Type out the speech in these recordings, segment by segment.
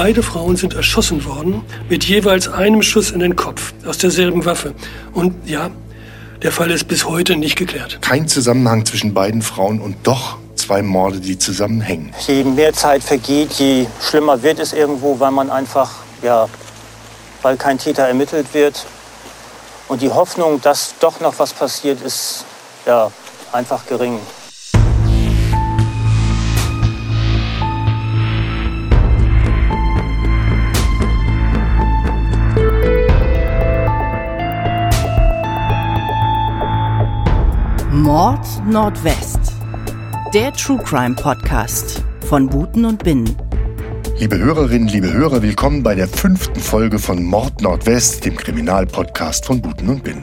Beide Frauen sind erschossen worden mit jeweils einem Schuss in den Kopf aus derselben Waffe. Und ja, der Fall ist bis heute nicht geklärt. Kein Zusammenhang zwischen beiden Frauen und doch zwei Morde, die zusammenhängen. Je mehr Zeit vergeht, je schlimmer wird es irgendwo, weil man einfach, ja, weil kein Täter ermittelt wird. Und die Hoffnung, dass doch noch was passiert, ist ja einfach gering. Mord Nordwest. Der True Crime Podcast von Buten und Binnen. Liebe Hörerinnen, liebe Hörer, willkommen bei der fünften Folge von Mord Nordwest, dem Kriminalpodcast von Buten und Binnen.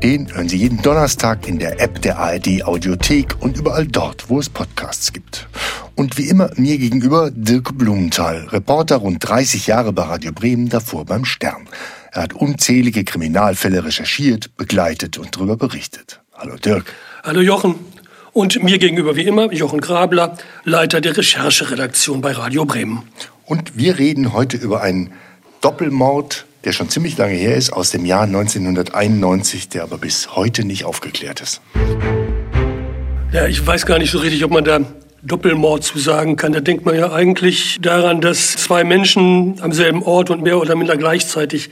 Den hören Sie jeden Donnerstag in der App der ARD Audiothek und überall dort, wo es Podcasts gibt. Und wie immer mir gegenüber Dirk Blumenthal, Reporter rund 30 Jahre bei Radio Bremen, davor beim Stern. Er hat unzählige Kriminalfälle recherchiert, begleitet und darüber berichtet. Hallo Dirk. Hallo Jochen. Und mir gegenüber wie immer Jochen Grabler, Leiter der Rechercheredaktion bei Radio Bremen. Und wir reden heute über einen Doppelmord, der schon ziemlich lange her ist, aus dem Jahr 1991, der aber bis heute nicht aufgeklärt ist. Ja, ich weiß gar nicht so richtig, ob man da Doppelmord zu sagen kann. Da denkt man ja eigentlich daran, dass zwei Menschen am selben Ort und mehr oder minder gleichzeitig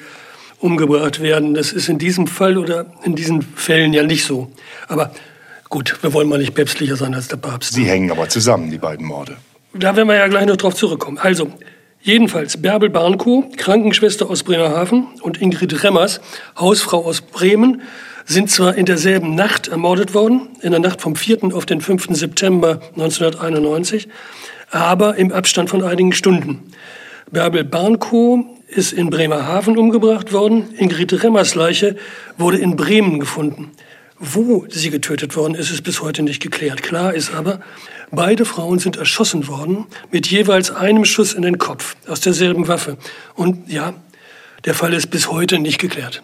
umgebracht werden. Das ist in diesem Fall oder in diesen Fällen ja nicht so. Aber gut, wir wollen mal nicht päpstlicher sein als der Papst. Sie hängen aber zusammen, die beiden Morde. Da werden wir ja gleich noch drauf zurückkommen. Also, jedenfalls Bärbel Barnkow, Krankenschwester aus Bremerhaven und Ingrid Remmers, Hausfrau aus Bremen, sind zwar in derselben Nacht ermordet worden, in der Nacht vom 4. auf den 5. September 1991, aber im Abstand von einigen Stunden. Bärbel Barnkow ist in Bremerhaven umgebracht worden. Ingrid Remmers Leiche wurde in Bremen gefunden. Wo sie getötet worden ist, ist bis heute nicht geklärt. Klar ist aber, beide Frauen sind erschossen worden mit jeweils einem Schuss in den Kopf aus derselben Waffe. Und ja, der Fall ist bis heute nicht geklärt.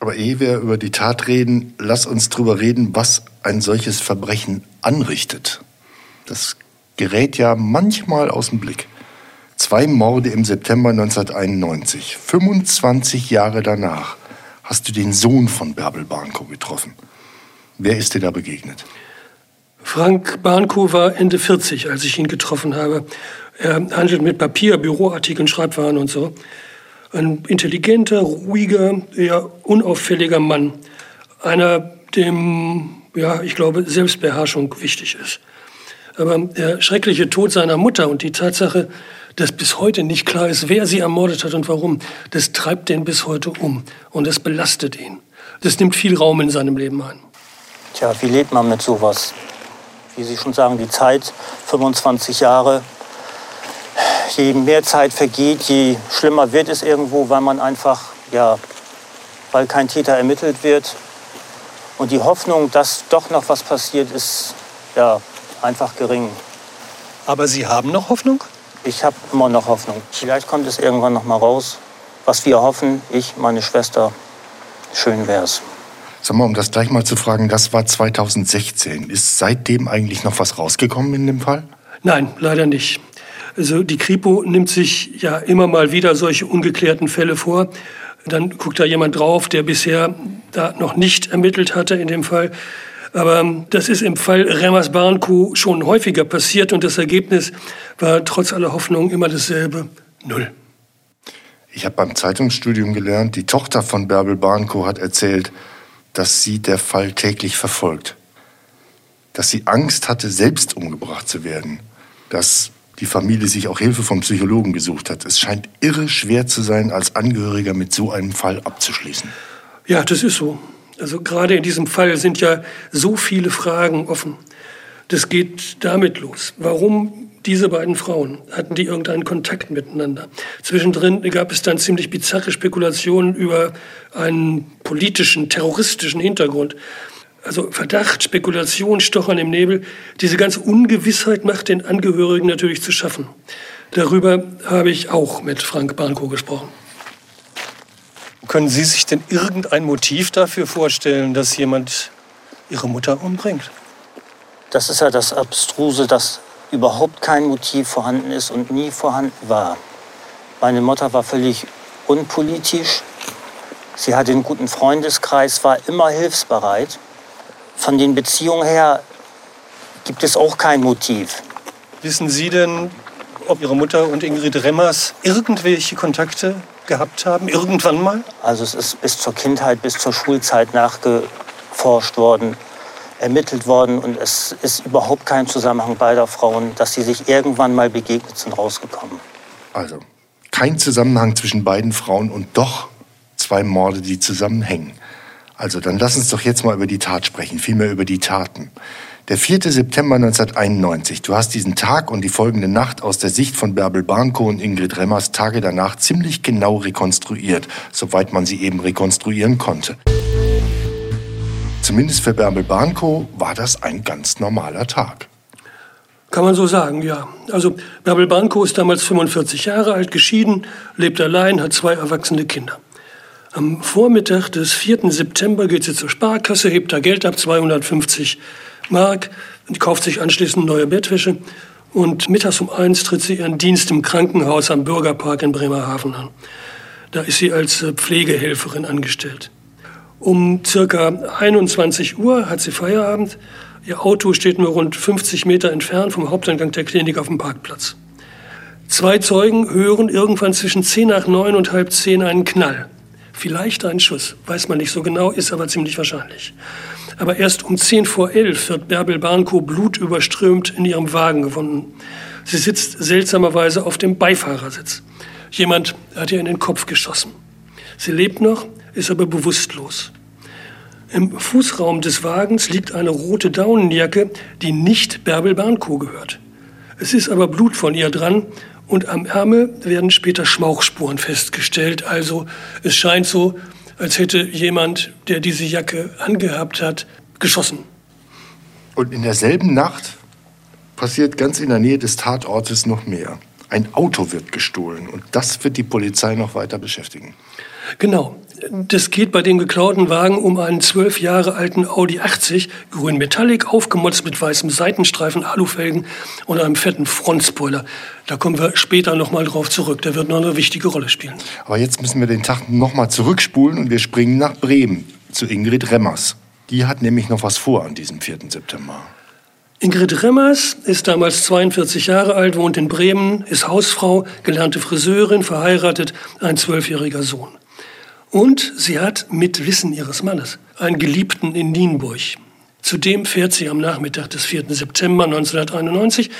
Aber ehe wir über die Tat reden, lass uns drüber reden, was ein solches Verbrechen anrichtet. Das gerät ja manchmal aus dem Blick. Zwei Morde im September 1991. 25 Jahre danach hast du den Sohn von Bärbel Barnkow getroffen. Wer ist dir da begegnet? Frank Barnkow war Ende 40, als ich ihn getroffen habe. Er handelt mit Papier, Büroartikeln, Schreibwaren und so. Ein intelligenter, ruhiger, eher unauffälliger Mann. Einer, dem, ja, ich glaube, Selbstbeherrschung wichtig ist. Aber der schreckliche Tod seiner Mutter und die Tatsache, dass bis heute nicht klar ist, wer sie ermordet hat und warum, das treibt den bis heute um und das belastet ihn. Das nimmt viel Raum in seinem Leben ein. Tja, wie lebt man mit sowas? Wie Sie schon sagen, die Zeit, 25 Jahre. Je mehr Zeit vergeht, je schlimmer wird es irgendwo, weil man einfach, ja, weil kein Täter ermittelt wird. Und die Hoffnung, dass doch noch was passiert, ist ja einfach gering. Aber Sie haben noch Hoffnung? Ich habe immer noch Hoffnung. Vielleicht kommt es irgendwann noch mal raus, was wir hoffen. Ich, meine Schwester. Schön wär's. Sag mal, um das gleich mal zu fragen, das war 2016. Ist seitdem eigentlich noch was rausgekommen in dem Fall? Nein, leider nicht. Also die Kripo nimmt sich ja immer mal wieder solche ungeklärten Fälle vor. Dann guckt da jemand drauf, der bisher da noch nicht ermittelt hatte in dem Fall. Aber ähm, das ist im Fall Remmers Barnkuh schon häufiger passiert und das Ergebnis war trotz aller Hoffnung immer dasselbe, null. Ich habe beim Zeitungsstudium gelernt, die Tochter von Bärbel Barnkow hat erzählt, dass sie der Fall täglich verfolgt. Dass sie Angst hatte, selbst umgebracht zu werden. Dass die Familie sich auch Hilfe vom Psychologen gesucht hat. Es scheint irre schwer zu sein, als Angehöriger mit so einem Fall abzuschließen. Ja, das ist so. Also gerade in diesem Fall sind ja so viele Fragen offen. Das geht damit los. Warum diese beiden Frauen? Hatten die irgendeinen Kontakt miteinander? Zwischendrin gab es dann ziemlich bizarre Spekulationen über einen politischen, terroristischen Hintergrund. Also Verdacht, Spekulation, Stochern im Nebel. Diese ganze Ungewissheit macht den Angehörigen natürlich zu schaffen. Darüber habe ich auch mit Frank Barnko gesprochen. Können Sie sich denn irgendein Motiv dafür vorstellen, dass jemand Ihre Mutter umbringt? Das ist ja das Abstruse, dass überhaupt kein Motiv vorhanden ist und nie vorhanden war. Meine Mutter war völlig unpolitisch. Sie hatte einen guten Freundeskreis, war immer hilfsbereit. Von den Beziehungen her gibt es auch kein Motiv. Wissen Sie denn, ob Ihre Mutter und Ingrid Remmers irgendwelche Kontakte gehabt haben, irgendwann mal? Also es ist bis zur Kindheit, bis zur Schulzeit nachgeforscht worden, ermittelt worden und es ist überhaupt kein Zusammenhang beider Frauen, dass sie sich irgendwann mal begegnet sind, rausgekommen. Also kein Zusammenhang zwischen beiden Frauen und doch zwei Morde, die zusammenhängen. Also dann lass uns doch jetzt mal über die Tat sprechen, vielmehr über die Taten. Der 4. September 1991. Du hast diesen Tag und die folgende Nacht aus der Sicht von Bärbel Barnko und Ingrid Remmers Tage danach ziemlich genau rekonstruiert, soweit man sie eben rekonstruieren konnte. Zumindest für Bärbel Barnko war das ein ganz normaler Tag. Kann man so sagen, ja. Also Bärbel Barnko ist damals 45 Jahre alt, geschieden, lebt allein, hat zwei erwachsene Kinder. Am Vormittag des 4. September geht sie zur Sparkasse, hebt da Geld ab, 250 Mark, und kauft sich anschließend neue Bettwäsche. Und mittags um eins tritt sie ihren Dienst im Krankenhaus am Bürgerpark in Bremerhaven an. Da ist sie als äh, Pflegehelferin angestellt. Um circa 21 Uhr hat sie Feierabend. Ihr Auto steht nur rund 50 Meter entfernt vom Haupteingang der Klinik auf dem Parkplatz. Zwei Zeugen hören irgendwann zwischen 10 nach 9 und halb 10 einen Knall. Vielleicht ein Schuss, weiß man nicht so genau, ist aber ziemlich wahrscheinlich. Aber erst um 10 vor 11 wird Bärbel Barnko blutüberströmt in ihrem Wagen gefunden. Sie sitzt seltsamerweise auf dem Beifahrersitz. Jemand hat ihr in den Kopf geschossen. Sie lebt noch, ist aber bewusstlos. Im Fußraum des Wagens liegt eine rote Daunenjacke, die nicht Bärbel Barnko gehört. Es ist aber Blut von ihr dran und am Ärmel werden später Schmauchspuren festgestellt. Also es scheint so, als hätte jemand, der diese Jacke angehabt hat, geschossen. Und in derselben Nacht passiert ganz in der Nähe des Tatortes noch mehr. Ein Auto wird gestohlen und das wird die Polizei noch weiter beschäftigen. Genau. Das geht bei dem geklauten Wagen um einen zwölf Jahre alten Audi 80, grün Metallic, aufgemotzt mit weißem Seitenstreifen, Alufelgen und einem fetten Frontspoiler. Da kommen wir später noch mal drauf zurück. Der wird noch eine wichtige Rolle spielen. Aber jetzt müssen wir den Tag noch mal zurückspulen und wir springen nach Bremen zu Ingrid Remmers. Die hat nämlich noch was vor an diesem 4. September. Ingrid Remmers ist damals 42 Jahre alt, wohnt in Bremen, ist Hausfrau, gelernte Friseurin, verheiratet, ein zwölfjähriger Sohn. Und sie hat mit Wissen ihres Mannes einen Geliebten in Nienburg. Zudem fährt sie am Nachmittag des 4. September 1991.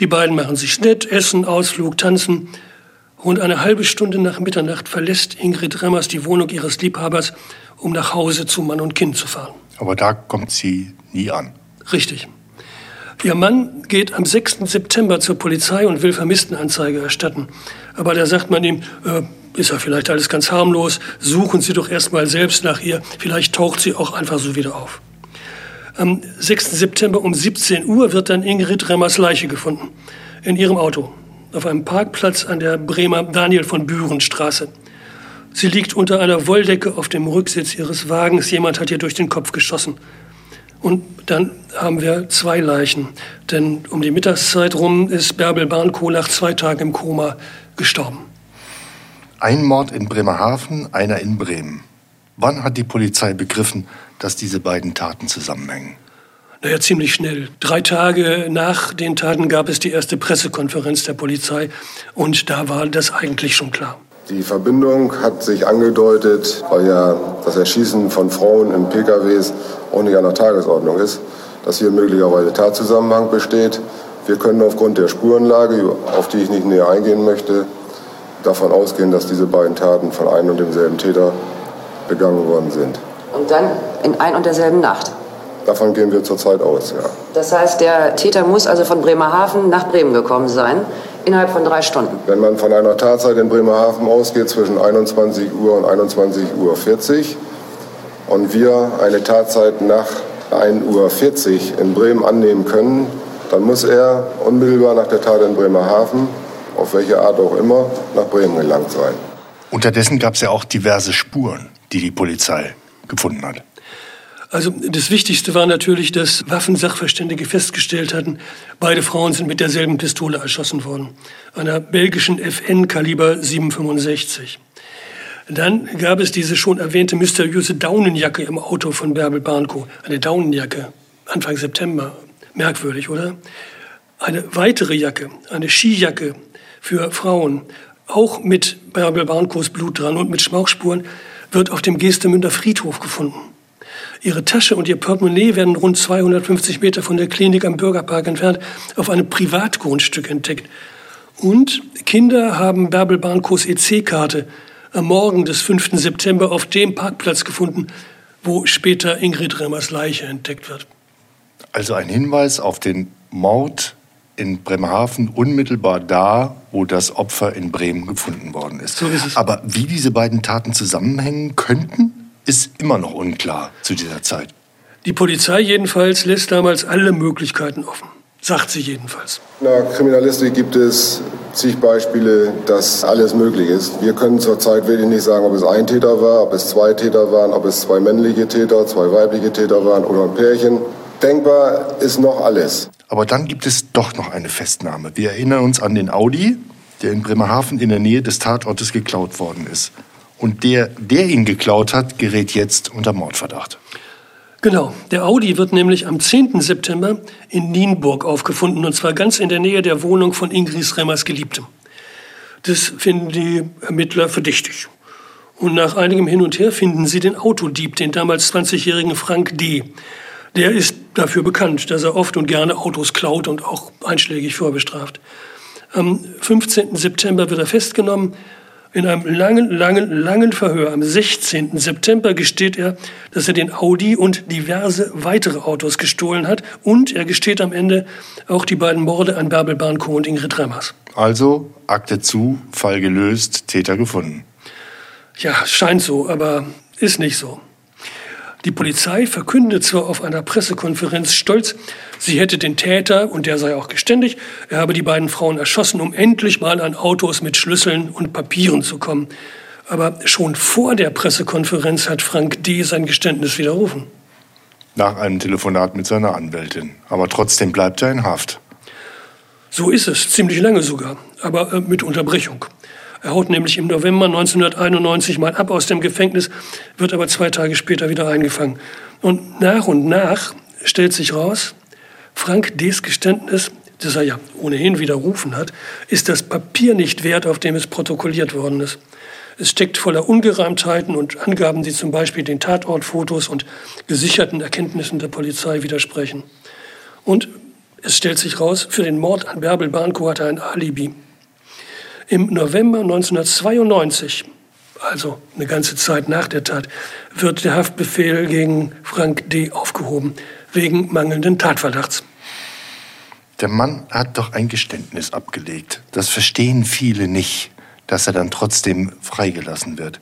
Die beiden machen sich nett, essen, Ausflug, tanzen. Rund eine halbe Stunde nach Mitternacht verlässt Ingrid Remmers die Wohnung ihres Liebhabers, um nach Hause zu Mann und Kind zu fahren. Aber da kommt sie nie an. Richtig. Ihr Mann geht am 6. September zur Polizei und will Vermisstenanzeige erstatten. Aber da sagt man ihm, äh, ist ja vielleicht alles ganz harmlos, suchen Sie doch erst mal selbst nach ihr, vielleicht taucht sie auch einfach so wieder auf. Am 6. September um 17 Uhr wird dann Ingrid Remmers Leiche gefunden, in ihrem Auto, auf einem Parkplatz an der Bremer Daniel von Büren Straße. Sie liegt unter einer Wolldecke auf dem Rücksitz ihres Wagens. Jemand hat ihr durch den Kopf geschossen. Und dann haben wir zwei Leichen. Denn um die Mittagszeit rum ist Bärbel Barnkohl nach zwei Tagen im Koma gestorben. Ein Mord in Bremerhaven, einer in Bremen. Wann hat die Polizei begriffen, dass diese beiden Taten zusammenhängen? Naja, ziemlich schnell. Drei Tage nach den Taten gab es die erste Pressekonferenz der Polizei und da war das eigentlich schon klar. Die Verbindung hat sich angedeutet, weil ja das Erschießen von Frauen in PKWs auch nicht an der Tagesordnung ist, dass hier möglicherweise Tatzusammenhang besteht. Wir können aufgrund der Spurenlage, auf die ich nicht näher eingehen möchte, davon ausgehen, dass diese beiden Taten von einem und demselben Täter begangen worden sind. Und dann in ein und derselben Nacht? Davon gehen wir zurzeit aus, ja. Das heißt, der Täter muss also von Bremerhaven nach Bremen gekommen sein, innerhalb von drei Stunden? Wenn man von einer Tatzeit in Bremerhaven ausgeht zwischen 21 Uhr und 21 Uhr 40 und wir eine Tatzeit nach 1 Uhr 40 in Bremen annehmen können, dann muss er unmittelbar nach der Tat in Bremerhaven auf welche Art auch immer, nach Bremen gelangt sein. Unterdessen gab es ja auch diverse Spuren, die die Polizei gefunden hat. Also das Wichtigste war natürlich, dass Waffensachverständige festgestellt hatten, beide Frauen sind mit derselben Pistole erschossen worden, einer belgischen FN Kaliber 765. Dann gab es diese schon erwähnte mysteriöse Daunenjacke im Auto von Bärbel Barnko. Eine Daunenjacke, Anfang September. Merkwürdig, oder? Eine weitere Jacke, eine Skijacke für Frauen, auch mit Bärbel Barnkos Blut dran und mit Schmauchspuren, wird auf dem Geestemünder Friedhof gefunden. Ihre Tasche und ihr Portemonnaie werden rund 250 Meter von der Klinik am Bürgerpark entfernt auf einem Privatgrundstück entdeckt. Und Kinder haben Bärbel Barnkos EC-Karte am Morgen des 5. September auf dem Parkplatz gefunden, wo später Ingrid Remmers Leiche entdeckt wird. Also ein Hinweis auf den Mord in Bremerhaven unmittelbar da, wo das Opfer in Bremen gefunden worden ist. So ist. Aber wie diese beiden Taten zusammenhängen könnten, ist immer noch unklar zu dieser Zeit. Die Polizei jedenfalls lässt damals alle Möglichkeiten offen. Sagt sie jedenfalls. In der Kriminalistik gibt es zig Beispiele, dass alles möglich ist. Wir können zurzeit wirklich nicht sagen, ob es ein Täter war, ob es zwei Täter waren, ob es zwei männliche Täter, zwei weibliche Täter waren oder ein Pärchen. Denkbar ist noch alles. Aber dann gibt es doch noch eine Festnahme. Wir erinnern uns an den Audi, der in Bremerhaven in der Nähe des Tatortes geklaut worden ist. Und der, der ihn geklaut hat, gerät jetzt unter Mordverdacht. Genau, der Audi wird nämlich am 10. September in Nienburg aufgefunden, und zwar ganz in der Nähe der Wohnung von Ingris Remmers Geliebtem. Das finden die Ermittler verdächtig. Und nach einigem Hin und Her finden sie den Autodieb, den damals 20-jährigen Frank D. Der ist dafür bekannt, dass er oft und gerne Autos klaut und auch einschlägig vorbestraft. Am 15. September wird er festgenommen. In einem langen, langen, langen Verhör am 16. September gesteht er, dass er den Audi und diverse weitere Autos gestohlen hat. Und er gesteht am Ende auch die beiden Morde an Bärbel Barnko und Ingrid Remmers. Also Akte zu, Fall gelöst, Täter gefunden. Ja, scheint so, aber ist nicht so. Die Polizei verkündet zwar auf einer Pressekonferenz stolz, sie hätte den Täter, und der sei auch geständig, er habe die beiden Frauen erschossen, um endlich mal an Autos mit Schlüsseln und Papieren zu kommen. Aber schon vor der Pressekonferenz hat Frank D. sein Geständnis widerrufen. Nach einem Telefonat mit seiner Anwältin. Aber trotzdem bleibt er in Haft. So ist es, ziemlich lange sogar, aber äh, mit Unterbrechung. Er haut nämlich im November 1991 mal ab aus dem Gefängnis, wird aber zwei Tage später wieder eingefangen. Und nach und nach stellt sich raus, Frank D.s Geständnis, das er ja ohnehin widerrufen hat, ist das Papier nicht wert, auf dem es protokolliert worden ist. Es steckt voller Ungereimtheiten und Angaben, die zum Beispiel den Tatortfotos und gesicherten Erkenntnissen der Polizei widersprechen. Und es stellt sich raus, für den Mord an Bärbel Barnko hat er ein Alibi. Im November 1992, also eine ganze Zeit nach der Tat, wird der Haftbefehl gegen Frank D. aufgehoben, wegen mangelnden Tatverdachts. Der Mann hat doch ein Geständnis abgelegt. Das verstehen viele nicht, dass er dann trotzdem freigelassen wird.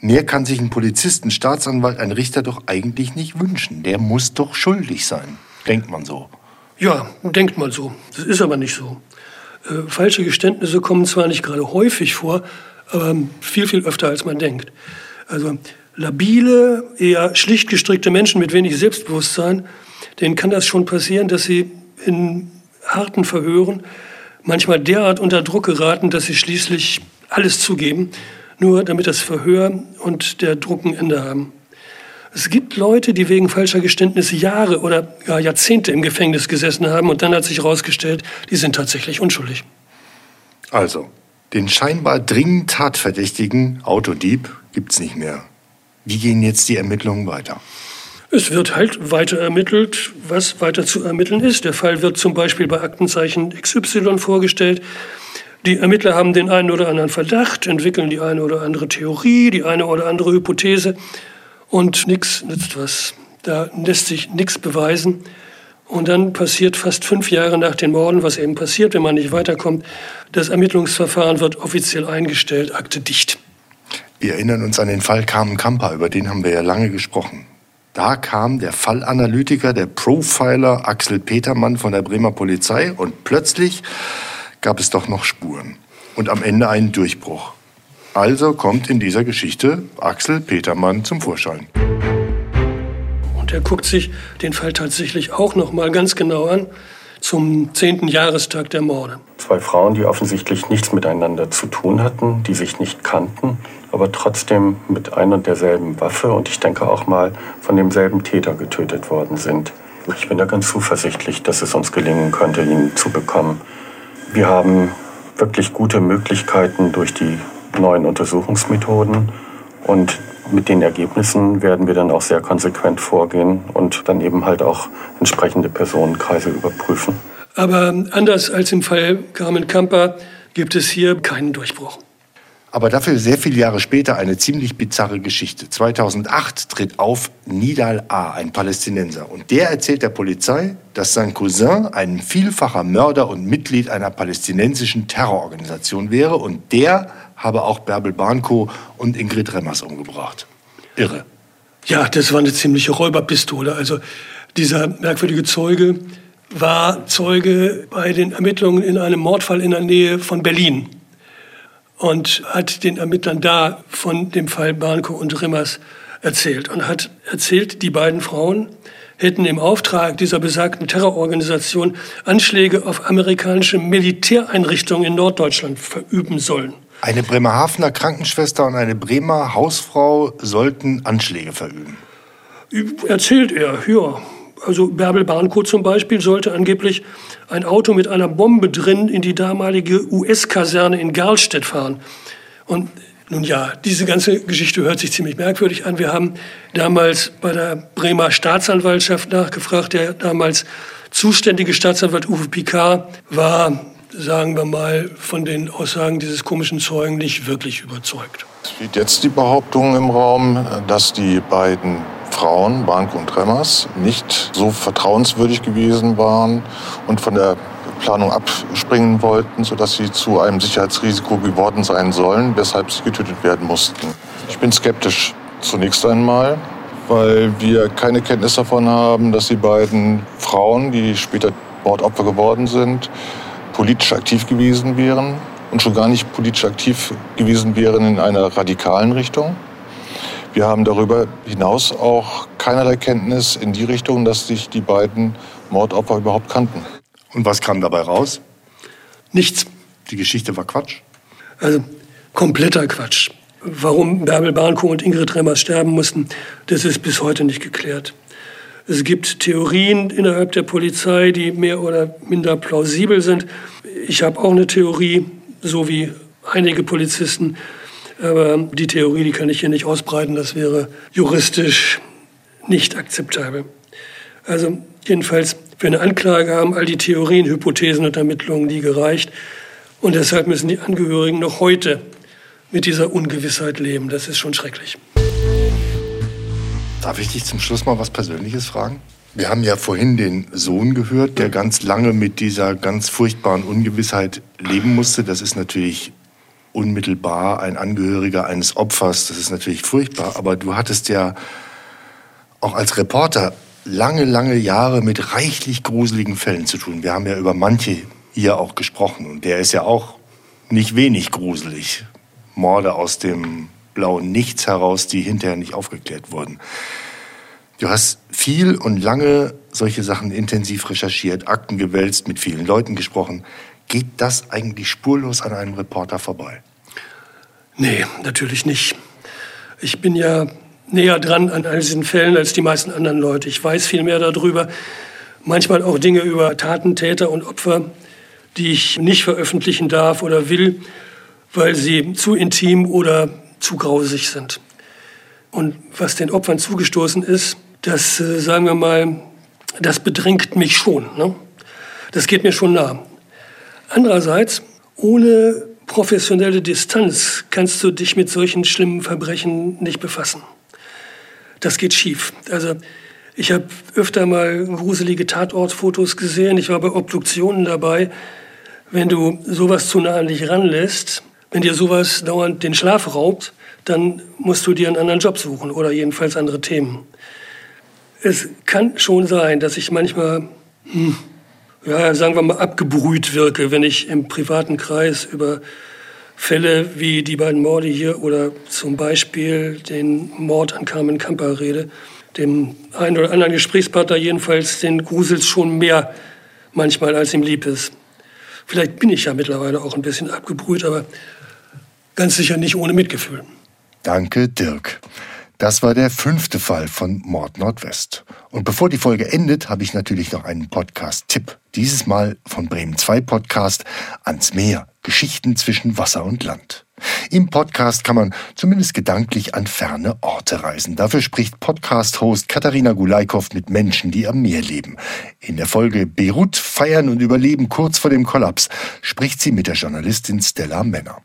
Mehr kann sich ein Polizist, ein Staatsanwalt, ein Richter doch eigentlich nicht wünschen. Der muss doch schuldig sein, denkt man so. Ja, denkt mal so. Das ist aber nicht so. Äh, falsche Geständnisse kommen zwar nicht gerade häufig vor, aber viel, viel öfter, als man denkt. Also labile, eher schlicht gestrickte Menschen mit wenig Selbstbewusstsein, denen kann das schon passieren, dass sie in harten Verhören manchmal derart unter Druck geraten, dass sie schließlich alles zugeben, nur damit das Verhör und der Druck ein Ende haben. Es gibt Leute, die wegen falscher Geständnisse Jahre oder gar Jahrzehnte im Gefängnis gesessen haben und dann hat sich herausgestellt, die sind tatsächlich unschuldig. Also, den scheinbar dringend Tatverdächtigen Autodieb gibt's nicht mehr. Wie gehen jetzt die Ermittlungen weiter? Es wird halt weiter ermittelt, was weiter zu ermitteln ist. Der Fall wird zum Beispiel bei Aktenzeichen XY vorgestellt. Die Ermittler haben den einen oder anderen Verdacht, entwickeln die eine oder andere Theorie, die eine oder andere Hypothese und nichts nützt was. Da lässt sich nichts beweisen. Und dann passiert fast fünf Jahre nach den Morden, was eben passiert, wenn man nicht weiterkommt. Das Ermittlungsverfahren wird offiziell eingestellt, Akte dicht. Wir erinnern uns an den Fall Carmen Kamper, über den haben wir ja lange gesprochen. Da kam der Fallanalytiker, der Profiler Axel Petermann von der Bremer Polizei und plötzlich gab es doch noch Spuren und am Ende einen Durchbruch. Also kommt in dieser Geschichte Axel Petermann zum Vorschein. Und der guckt sich den Fall tatsächlich auch noch mal ganz genau an zum 10. Jahrestag der Morde. Zwei Frauen, die offensichtlich nichts miteinander zu tun hatten, die sich nicht kannten, aber trotzdem mit einer und derselben Waffe und ich denke auch mal von demselben Täter getötet worden sind. Ich bin da ganz zuversichtlich, dass es uns gelingen könnte, ihn zu bekommen. Wir haben wirklich gute Möglichkeiten durch die neuen Untersuchungsmethoden und mit den Ergebnissen werden wir dann auch sehr konsequent vorgehen und dann eben halt auch entsprechende Personenkreise überprüfen. Aber anders als im Fall Carmen Kamper gibt es hier keinen Durchbruch. Aber dafür sehr viele Jahre später eine ziemlich bizarre Geschichte. 2008 tritt auf Nidal A., ein Palästinenser. Und der erzählt der Polizei, dass sein Cousin ein vielfacher Mörder und Mitglied einer palästinensischen Terrororganisation wäre. Und der habe auch Bärbel Barnko und Ingrid Remmers umgebracht. Irre. Ja, das war eine ziemliche Räuberpistole. Also dieser merkwürdige Zeuge war Zeuge bei den Ermittlungen in einem Mordfall in der Nähe von Berlin und hat den Ermittlern da von dem Fall Barnko und Rimmers erzählt und hat erzählt, die beiden Frauen hätten im Auftrag dieser besagten Terrororganisation Anschläge auf amerikanische Militäreinrichtungen in Norddeutschland verüben sollen. Eine Bremerhavener Krankenschwester und eine Bremer Hausfrau sollten Anschläge verüben. Erzählt er, ja. Also Bärbel Barnko zum Beispiel sollte angeblich ein Auto mit einer Bombe drin in die damalige US-Kaserne in Garlstedt fahren. Und nun ja, diese ganze Geschichte hört sich ziemlich merkwürdig an. Wir haben damals bei der Bremer Staatsanwaltschaft nachgefragt. Der damals zuständige Staatsanwalt Uwe Picard war, sagen wir mal, von den Aussagen dieses komischen Zeugen nicht wirklich überzeugt. Es steht jetzt die Behauptung im Raum, dass die beiden Frauen, Bank und Remmers, nicht so vertrauenswürdig gewesen waren und von der Planung abspringen wollten, sodass sie zu einem Sicherheitsrisiko geworden sein sollen, weshalb sie getötet werden mussten. Ich bin skeptisch zunächst einmal, weil wir keine Kenntnis davon haben, dass die beiden Frauen, die später Mordopfer geworden sind, politisch aktiv gewesen wären und schon gar nicht politisch aktiv gewesen wären in einer radikalen Richtung. Wir haben darüber hinaus auch keinerlei Kenntnis in die Richtung, dass sich die beiden Mordopfer überhaupt kannten. Und was kam dabei raus? Nichts. Die Geschichte war Quatsch? Also kompletter Quatsch. Warum Bärbel Barnko und Ingrid Remmers sterben mussten, das ist bis heute nicht geklärt. Es gibt Theorien innerhalb der Polizei, die mehr oder minder plausibel sind. Ich habe auch eine Theorie, so wie einige Polizisten. Aber die Theorie, die kann ich hier nicht ausbreiten, das wäre juristisch nicht akzeptabel. Also jedenfalls für eine Anklage haben all die Theorien, Hypothesen und Ermittlungen nie gereicht. Und deshalb müssen die Angehörigen noch heute mit dieser Ungewissheit leben. Das ist schon schrecklich. Darf ich dich zum Schluss mal was Persönliches fragen? Wir haben ja vorhin den Sohn gehört, der ganz lange mit dieser ganz furchtbaren Ungewissheit leben musste. Das ist natürlich unmittelbar ein Angehöriger eines Opfers. Das ist natürlich furchtbar. Aber du hattest ja auch als Reporter lange, lange Jahre mit reichlich gruseligen Fällen zu tun. Wir haben ja über manche hier auch gesprochen. Und der ist ja auch nicht wenig gruselig. Morde aus dem blauen Nichts heraus, die hinterher nicht aufgeklärt wurden. Du hast viel und lange solche Sachen intensiv recherchiert, Akten gewälzt, mit vielen Leuten gesprochen. Geht das eigentlich spurlos an einem Reporter vorbei? Nee, natürlich nicht. Ich bin ja näher dran an all diesen Fällen als die meisten anderen Leute. Ich weiß viel mehr darüber. Manchmal auch Dinge über Taten, Täter und Opfer, die ich nicht veröffentlichen darf oder will, weil sie zu intim oder zu grausig sind. Und was den Opfern zugestoßen ist, das, äh, sagen wir mal, das bedrängt mich schon. Ne? Das geht mir schon nah. Andererseits, ohne professionelle Distanz kannst du dich mit solchen schlimmen Verbrechen nicht befassen. Das geht schief. Also ich habe öfter mal gruselige Tatortfotos gesehen. Ich war bei Obduktionen dabei. Wenn du sowas zu nah an dich ranlässt, wenn dir sowas dauernd den Schlaf raubt, dann musst du dir einen anderen Job suchen oder jedenfalls andere Themen. Es kann schon sein, dass ich manchmal, hm, ja, sagen wir mal, abgebrüht wirke, wenn ich im privaten Kreis über Fälle wie die beiden Morde hier oder zum Beispiel den Mord an Carmen Kamper rede. Dem einen oder anderen Gesprächspartner jedenfalls den gruselt schon mehr manchmal, als ihm lieb ist. Vielleicht bin ich ja mittlerweile auch ein bisschen abgebrüht, aber ganz sicher nicht ohne Mitgefühl. Danke, Dirk. Das war der fünfte Fall von Mord Nordwest. Und bevor die Folge endet, habe ich natürlich noch einen Podcast-Tipp. Dieses Mal von Bremen 2 Podcast ans Meer. Geschichten zwischen Wasser und Land. Im Podcast kann man zumindest gedanklich an ferne Orte reisen. Dafür spricht Podcast-Host Katharina Gulaikow mit Menschen, die am Meer leben. In der Folge Beirut feiern und überleben kurz vor dem Kollaps spricht sie mit der Journalistin Stella Männer.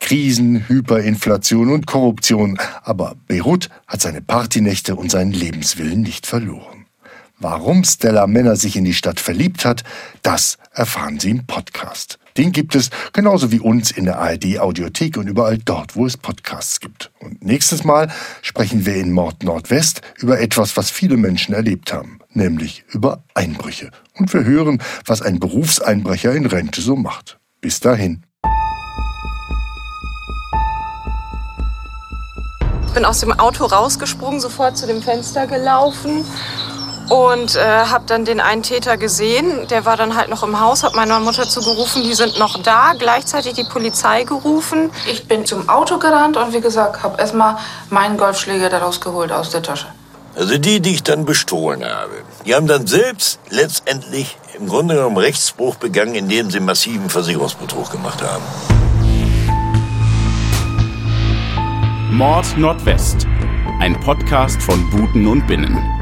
Krisen, Hyperinflation und Korruption, aber Beirut hat seine Partynächte und seinen Lebenswillen nicht verloren. Warum Stella Männer sich in die Stadt verliebt hat, das erfahren Sie im Podcast. Den gibt es genauso wie uns in der ARD Audiothek und überall dort, wo es Podcasts gibt. Und nächstes Mal sprechen wir in Mord Nordwest über etwas, was viele Menschen erlebt haben, nämlich über Einbrüche. Und wir hören, was ein Berufseinbrecher in Rente so macht. Bis dahin. Ich bin aus dem Auto rausgesprungen, sofort zu dem Fenster gelaufen und äh, habe dann den einen Täter gesehen. Der war dann halt noch im Haus, habe meiner Mutter zugerufen, die sind noch da, gleichzeitig die Polizei gerufen. Ich bin zum Auto gerannt und wie gesagt, habe erstmal meinen Golfschläger daraus geholt aus der Tasche. Also die, die ich dann bestohlen habe, die haben dann selbst letztendlich im Grunde genommen Rechtsbruch begangen, indem sie massiven Versicherungsbetrug gemacht haben. Mord Nordwest, ein Podcast von Buten und Binnen.